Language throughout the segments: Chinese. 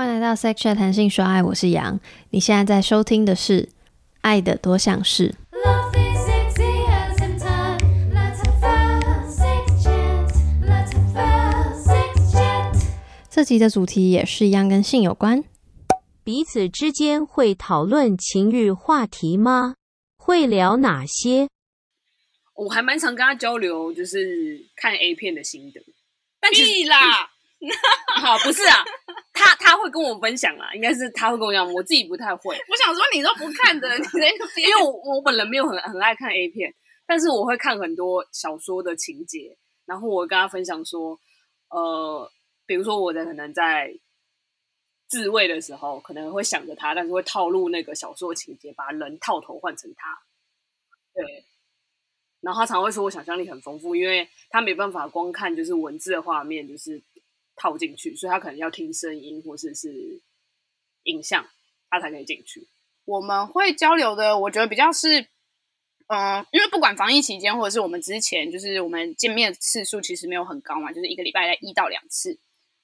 欢迎来到 Chat 谈性说爱，我是杨。你现在在收听的是《爱的多项式》。这集的主题也是一样，跟性有关。彼此之间会讨论情欲话题吗？会聊哪些？我还蛮常跟他交流，就是看 A 片的心得。但屁啦！好，不是啊，他他会跟我分享啊，应该是他会跟我讲，我自己不太会。我想说你都不看的，你 因为我我本人没有很很爱看 A 片，但是我会看很多小说的情节，然后我跟他分享说，呃。比如说，我在可能在自慰的时候，可能会想着他，但是会套路那个小说情节，把人套头换成他。对，然后他常会说我想象力很丰富，因为他没办法光看就是文字的画面，就是套进去，所以他可能要听声音或者是，是影像，他才可以进去。我们会交流的，我觉得比较是，嗯、因为不管防疫期间，或者是我们之前，就是我们见面次数其实没有很高嘛，就是一个礼拜在一到两次。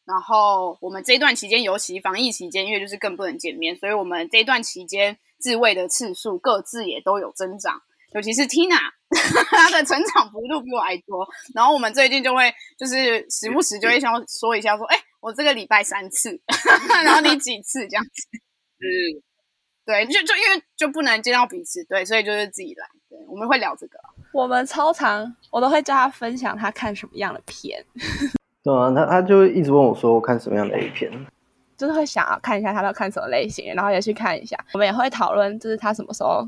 然后我们这一段期间，尤其防疫期间，因为就是更不能见面，所以我们这一段期间自慰的次数各自也都有增长。尤其是 Tina，她的成长幅度比我还多。然后我们最近就会就是时不时就会想说一下，说，哎，我这个礼拜三次，然后你几次这样子？嗯，对，就就因为就不能见到彼此，对，所以就是自己来。对，我们会聊这个。我们超常，我都会叫他分享他看什么样的片。对啊，他他就一直问我说我看什么样的 A 片，就是会想要看一下他都看什么类型，然后也去看一下。我们也会讨论，就是他什么时候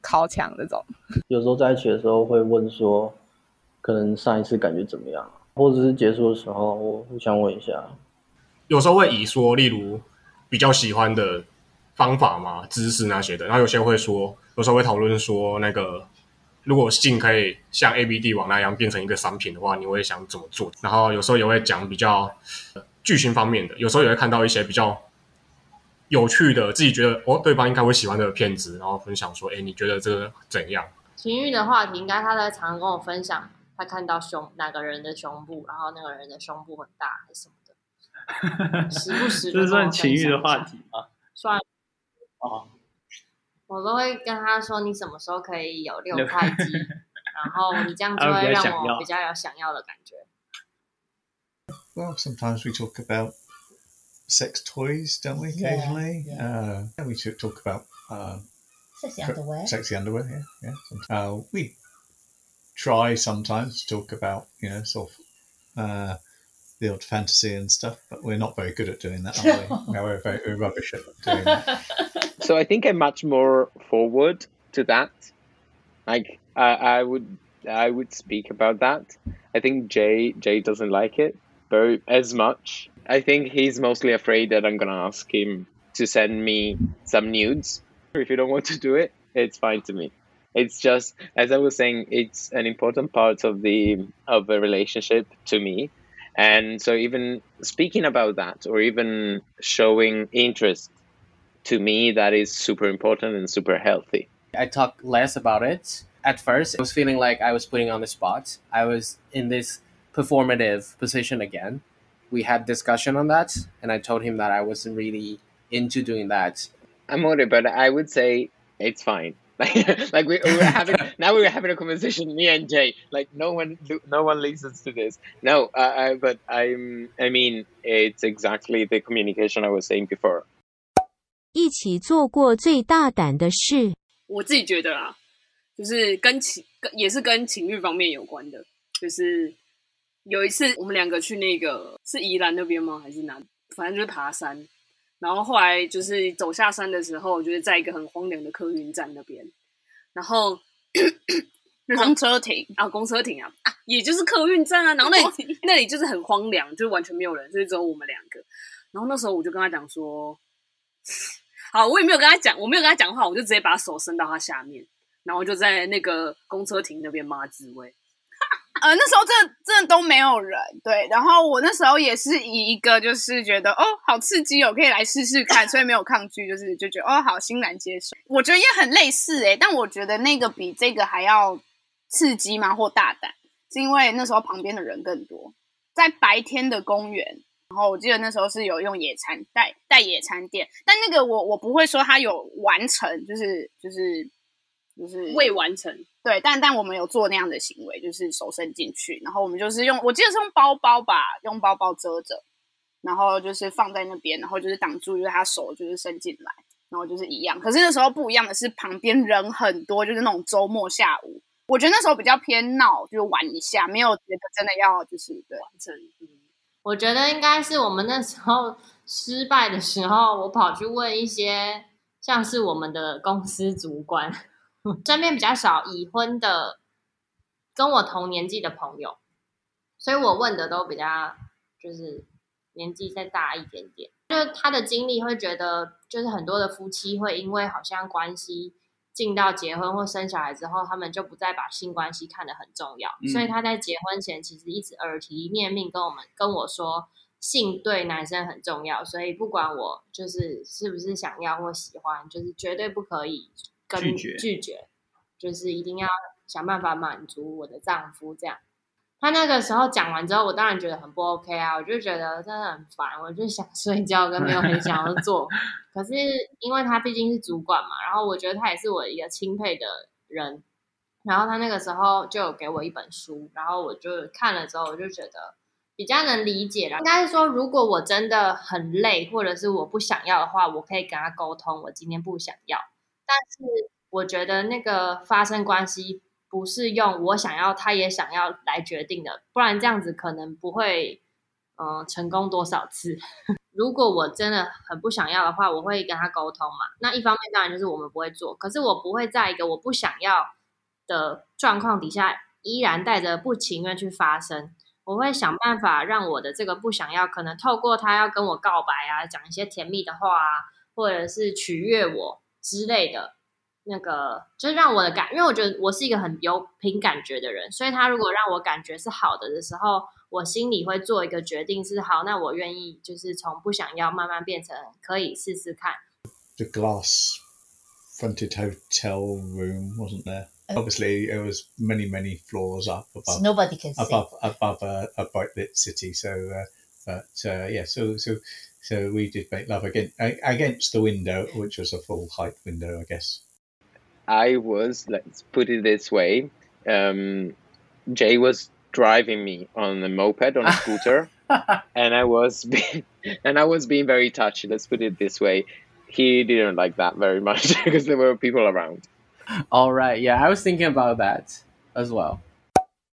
靠墙这种。有时候在一起的时候会问说，可能上一次感觉怎么样，或者是结束的时候，我互相问一下。有时候会以说，例如比较喜欢的方法嘛、知识那些的，然后有些会说，有时候会讨论说那个。如果性可以像 A B D 网那样变成一个商品的话，你会想怎么做？然后有时候也会讲比较剧情方面的，有时候也会看到一些比较有趣的，自己觉得哦，对方应该会喜欢的片子，然后分享说，哎，你觉得这个怎样？情欲的话题，应该他在常常跟我分享，他看到胸哪个人的胸部，然后那个人的胸部很大还是什么的，时不时这算情欲的话题吗？算哦。我都会跟他说：“你什么时候可以有六块 肌？然后你这样就会让我比较有想要的感觉。” Well, sometimes we talk about sex toys, don't we? Occasionally, yeah, yeah. Uh, we talk about uh, sexy underwear. Sexy underwear, yeah, yeah. Uh, we try sometimes to talk about, you know, sort of uh, the old fantasy and stuff, but we're not very good at doing that, are we? no, we're very we're rubbish at doing that. So I think I'm much more forward to that. Like I, I would I would speak about that. I think Jay Jay doesn't like it very as much. I think he's mostly afraid that I'm gonna ask him to send me some nudes. If you don't want to do it, it's fine to me. It's just as I was saying, it's an important part of the of a relationship to me. And so even speaking about that or even showing interest to me, that is super important and super healthy. I talk less about it. At first, I was feeling like I was putting on the spot. I was in this performative position again We had discussion on that, and I told him that I wasn't really into doing that. I'm older, but I would say it's fine. Like, like we, we were having now we were having a conversation, me and Jay. Like no one, no one listens to this. No, uh, I, but I'm. I mean, it's exactly the communication I was saying before. 一起做过最大胆的事，我自己觉得啊，就是跟情跟也是跟情欲方面有关的。就是 有一次我们两个去那个是宜兰那边吗？还是哪？反正就是爬山。然后后来就是走下山的时候，就是在一个很荒凉的客运站那边。然后 公车停啊，公车停啊，啊，也就是客运站啊。然后那里那里就是很荒凉，就完全没有人，就是只有我们两个。然后那时候我就跟他讲说。好，我也没有跟他讲，我没有跟他讲话，我就直接把手伸到他下面，然后就在那个公车亭那边抹自慰。呃，那时候真的真的都没有人，对。然后我那时候也是以一个就是觉得哦，好刺激哦，可以来试试看，所以没有抗拒，就是就觉得哦，好欣然接受。我觉得也很类似诶，但我觉得那个比这个还要刺激嘛，或大胆，是因为那时候旁边的人更多，在白天的公园。然后我记得那时候是有用野餐带带野餐垫，但那个我我不会说它有完成，就是就是就是未完成。对，但但我们有做那样的行为，就是手伸进去，然后我们就是用，我记得是用包包吧，用包包遮着，然后就是放在那边，然后就是挡住，就是他手就是伸进来，然后就是一样。可是那时候不一样的是，旁边人很多，就是那种周末下午，我觉得那时候比较偏闹，就是玩一下，没有觉得真的要就是对完成。我觉得应该是我们那时候失败的时候，我跑去问一些像是我们的公司主管，身边比较少已婚的跟我同年纪的朋友，所以我问的都比较就是年纪再大一点点，就是他的经历会觉得，就是很多的夫妻会因为好像关系。进到结婚或生小孩之后，他们就不再把性关系看得很重要，嗯、所以他在结婚前其实一直耳提面命跟我们跟我说，性对男生很重要，所以不管我就是是不是想要或喜欢，就是绝对不可以跟拒绝，拒绝，就是一定要想办法满足我的丈夫这样。他那个时候讲完之后，我当然觉得很不 OK 啊，我就觉得真的很烦，我就想睡觉，跟没有很想要做。可是因为他毕竟是主管嘛，然后我觉得他也是我一个钦佩的人，然后他那个时候就有给我一本书，然后我就看了之后，我就觉得比较能理解了。应该是说，如果我真的很累，或者是我不想要的话，我可以跟他沟通，我今天不想要。但是我觉得那个发生关系。不是用我想要，他也想要来决定的，不然这样子可能不会，嗯、成功多少次。如果我真的很不想要的话，我会跟他沟通嘛。那一方面当然就是我们不会做，可是我不会在一个我不想要的状况底下，依然带着不情愿去发生。我会想办法让我的这个不想要，可能透过他要跟我告白啊，讲一些甜蜜的话啊，或者是取悦我之类的。那个就是让我的感，因为我觉得我是一个很有凭感觉的人，所以他如果让我感觉是好的的时候，我心里会做一个决定是好，那我愿意就是从不想要慢慢变成可以试试看。The glass fronted hotel room wasn't there? Obviously, it was many, many floors up above. So nobody can see. above above a, a bright lit city. So, uh, but uh, yeah, so so so we did make love again against the window, which was a full height window, I guess. I was, let's put it this way, um, Jay was driving me on a moped on a scooter, and I was being, and I was being very touchy. Let's put it this way. He didn't like that very much because there were people around. All right, yeah, I was thinking about that as well.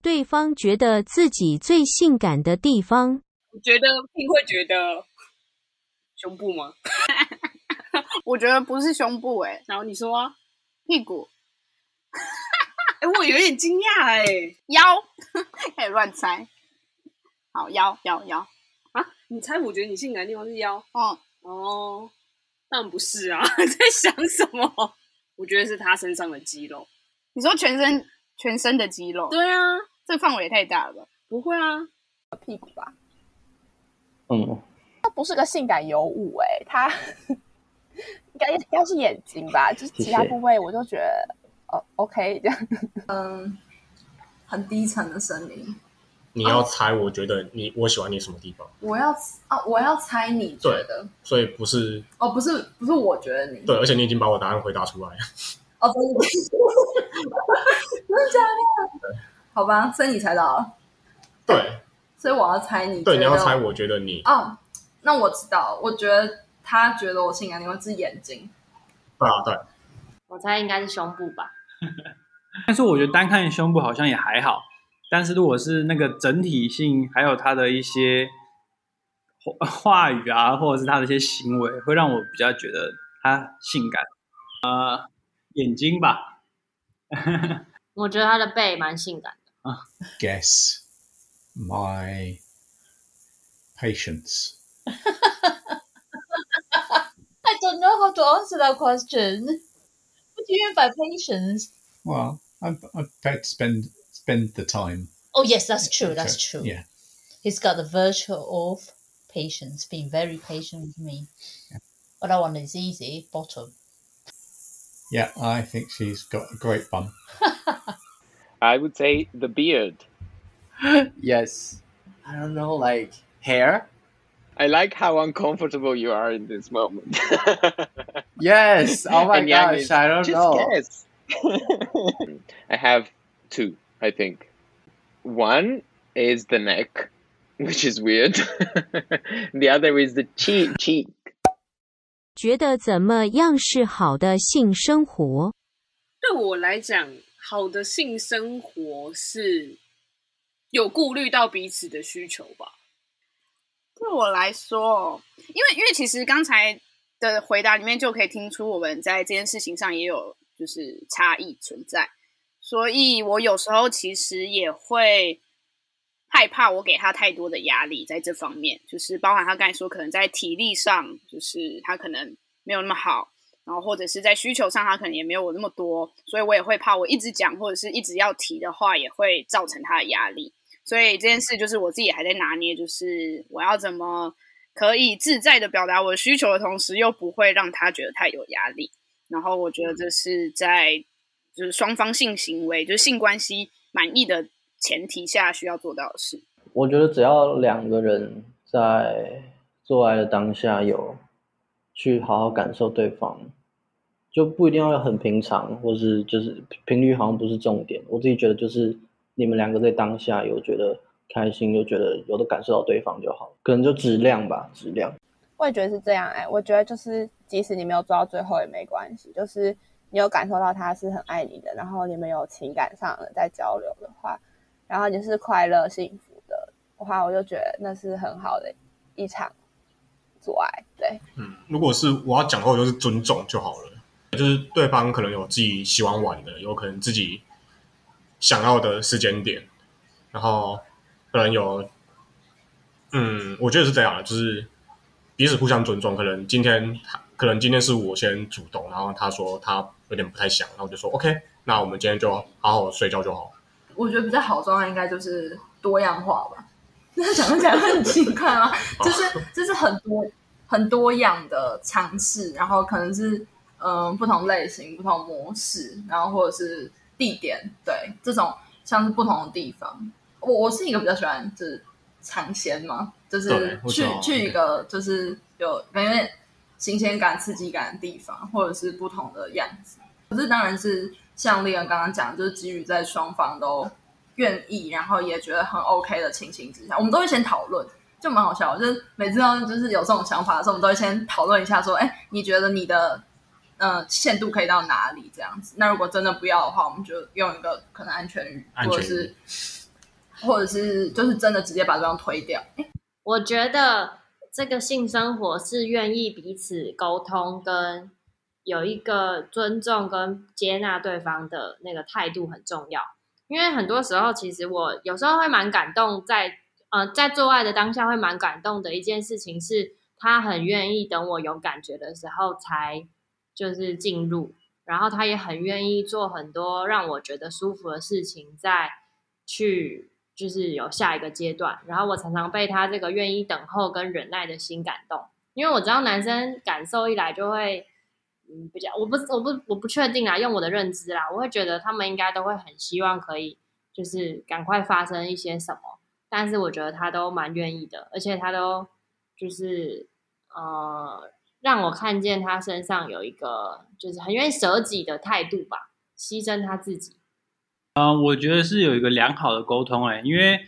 对方觉得自己最性感的地方，我觉得你会觉得 胸部吗？我觉得不是胸部哎、欸，然后你说、啊。屁股，哎、欸，我有点惊讶 哎，腰可以乱猜，好腰腰腰啊！你猜，我觉得你性感的地方是腰，哦哦，当然不是啊，在想什么？我觉得是他身上的肌肉。你说全身全身的肌肉？对啊，这个范围也太大了吧？不会啊，屁股吧？嗯，他不是个性感尤物哎、欸，他。应该应该是眼睛吧，就是其他部位我就觉得哦，OK 这样，嗯，很低沉的声音。你要猜，我觉得你、啊、我喜欢你什么地方？我要啊，我要猜你觉得，所以不是哦，不是不是，我觉得你对，而且你已经把我答案回答出来了。哦，真的，真的假的？好吧，所以你猜到了。对，所以我要猜你，对，你要猜，我觉得你哦，那我知道，我觉得。他觉得我性感的地方是眼睛，对啊，对，我猜应该是胸部吧。但是我觉得单看胸部好像也还好，但是如果是那个整体性，还有他的一些话语啊，或者是他的一些行为，会让我比较觉得他性感。呃，眼睛吧。我觉得他的背蛮性感的。啊，Guess my patience。don't know how to answer that question. What do you mean by patience? Well, I've, I'm prepared to spend spend the time. Oh yes, that's true. That's true. Yeah, he's got the virtue of patience, being very patient with me. Yeah. But that one is easy. Bottom. Yeah, I think she's got a great bum. I would say the beard. yes. I don't know, like hair. I like how uncomfortable you are in this moment. yes. Oh my And Yang gosh. is, I don't "Just know. guess." I have two, I think. One is the neck, which is weird. the other is the cheek. Cheek. 觉得怎么样是好的性生活？对我来讲，好的性生活是有顾虑到彼此的需求吧。 对我来说，因为因为其实刚才的回答里面就可以听出我们在这件事情上也有就是差异存在，所以我有时候其实也会害怕我给他太多的压力在这方面，就是包含他刚才说可能在体力上，就是他可能没有那么好，然后或者是在需求上他可能也没有我那么多，所以我也会怕我一直讲或者是一直要提的话，也会造成他的压力。所以这件事就是我自己还在拿捏，就是我要怎么可以自在的表达我需求的同时，又不会让他觉得太有压力。然后我觉得这是在就是双方性行为，就是性关系满意的前提下需要做到的事。我觉得只要两个人在做爱的当下有去好好感受对方，就不一定要很平常，或是就是频率好像不是重点。我自己觉得就是。你们两个在当下有觉得开心，又觉得有的感受到对方就好，可能就质量吧，质量。我也觉得是这样哎、欸，我觉得就是即使你没有做到最后也没关系，就是你有感受到他是很爱你的，然后你们有情感上的在交流的话，然后你是快乐幸福的话，我就觉得那是很好的一场做爱。对，嗯，如果是我要讲的话，就是尊重就好了，就是对方可能有自己喜欢玩的，有可能自己。想要的时间点，然后可能有，嗯，我觉得是这样的，就是彼此互相尊重。可能今天他，可能今天是我先主动，然后他说他有点不太想，然后我就说 OK，那我们今天就好好睡觉就好。我觉得比较好状态应该就是多样化吧。那讲起来很奇怪啊？就是就是很多很多样的尝试，然后可能是嗯、呃、不同类型、不同模式，然后或者是。地点对这种像是不同的地方，我我是一个比较喜欢就是尝鲜嘛，就是去去一个就是有感觉新鲜感、刺激感的地方，或者是不同的样子。可是当然是像丽恩刚刚讲，就是基于在双方都愿意，然后也觉得很 OK 的情形之下，我们都会先讨论，就蛮好笑。就是每次要就是有这种想法的时候，我们都会先讨论一下，说：“哎，你觉得你的？”呃，限度可以到哪里这样子？那如果真的不要的话，我们就用一个可能安全语，全或者是，或者是就是真的直接把对方推掉。我觉得这个性生活是愿意彼此沟通，跟有一个尊重跟接纳对方的那个态度很重要。因为很多时候，其实我有时候会蛮感动在，在呃在做爱的当下会蛮感动的一件事情是，他很愿意等我有感觉的时候才。就是进入，然后他也很愿意做很多让我觉得舒服的事情，再去就是有下一个阶段。然后我常常被他这个愿意等候跟忍耐的心感动，因为我知道男生感受一来就会，嗯，比较我不我不我不确定啦，用我的认知啦，我会觉得他们应该都会很希望可以就是赶快发生一些什么，但是我觉得他都蛮愿意的，而且他都就是呃。让我看见他身上有一个，就是很愿意舍己的态度吧，牺牲他自己。嗯、我觉得是有一个良好的沟通诶，因为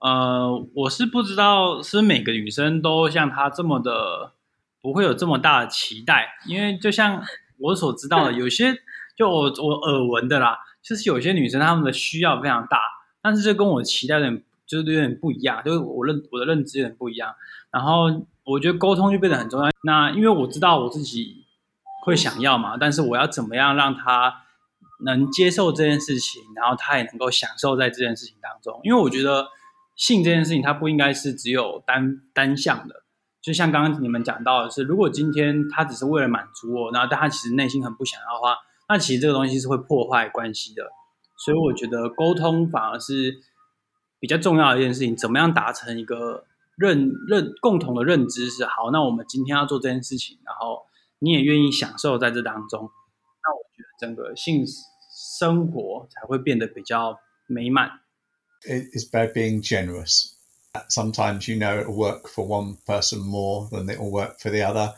呃，我是不知道是每个女生都像他这么的，不会有这么大的期待。因为就像我所知道的，有些就我我耳闻的啦，就是有些女生她们的需要非常大，但是这跟我期待的就是有点不一样，就是我认我的认知有点不一样，然后。我觉得沟通就变得很重要。那因为我知道我自己会想要嘛，但是我要怎么样让他能接受这件事情，然后他也能够享受在这件事情当中。因为我觉得性这件事情，它不应该是只有单单向的。就像刚刚你们讲到的是，如果今天他只是为了满足我，然后但他其实内心很不想要的话，那其实这个东西是会破坏关系的。所以我觉得沟通反而是比较重要的一件事情。怎么样达成一个？认认共同的认知是好，那我们今天要做这件事情，然后你也愿意享受在这当中，那我觉得整个性生活才会变得比较美满。It's about being generous Sometimes you know it'll work for one person more than it will work for the other.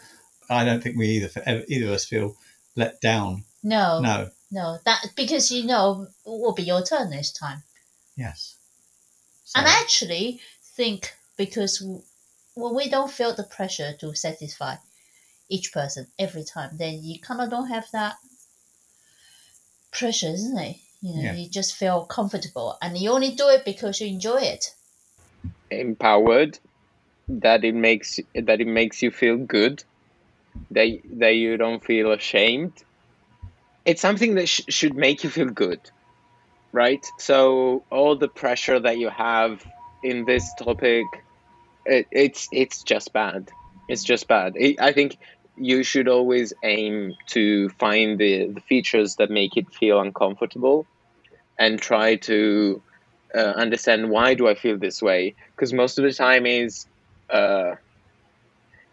I don't think we either either of us feel let down. No, No. no. That because you know it will be your turn this time. Yes. And I actually think because w- when we don't feel the pressure to satisfy each person every time, then you kind of don't have that pressure, isn't it? You know, Yeah. you just feel comfortable, and you only do it because you enjoy it. empowered that it makes that it makes you feel good that that you don't feel ashamed it's something that sh- should make you feel good right so all the pressure that you have in this topic it, it's it's just bad. It's just bad. I i think you should always aim to find the, the features that make it feel uncomfortable and try to uh, understand why do I feel this way. Because most of the time is uh,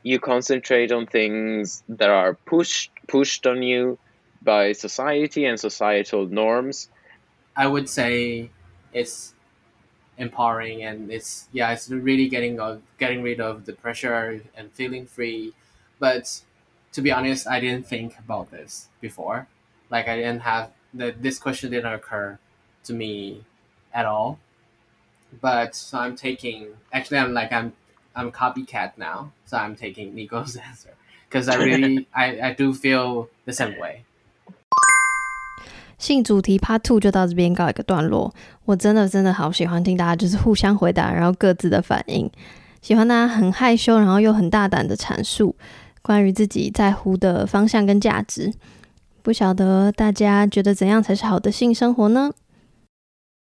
you concentrate on things that are pushed pushed on you by society and societal norms. I would say it's empowering and it's yeah it's really getting of getting rid of the pressure and feeling free. But to be honest i didn't think about this before. Like i didn't have the this question didn't occur to me at all. But so i'm taking actually i'm like i'm i'm copycat now. So i'm taking nico's answer. Because i really I, I do feel the same way 性主题 Part Two 就到这边告一个段落。我真的真的好喜欢听大家就是互相回答，然后各自的反应。喜欢大家很害羞，然后又很大胆的阐述关于自己在乎的方向跟价值。不晓得大家觉得怎样才是好的性生活呢？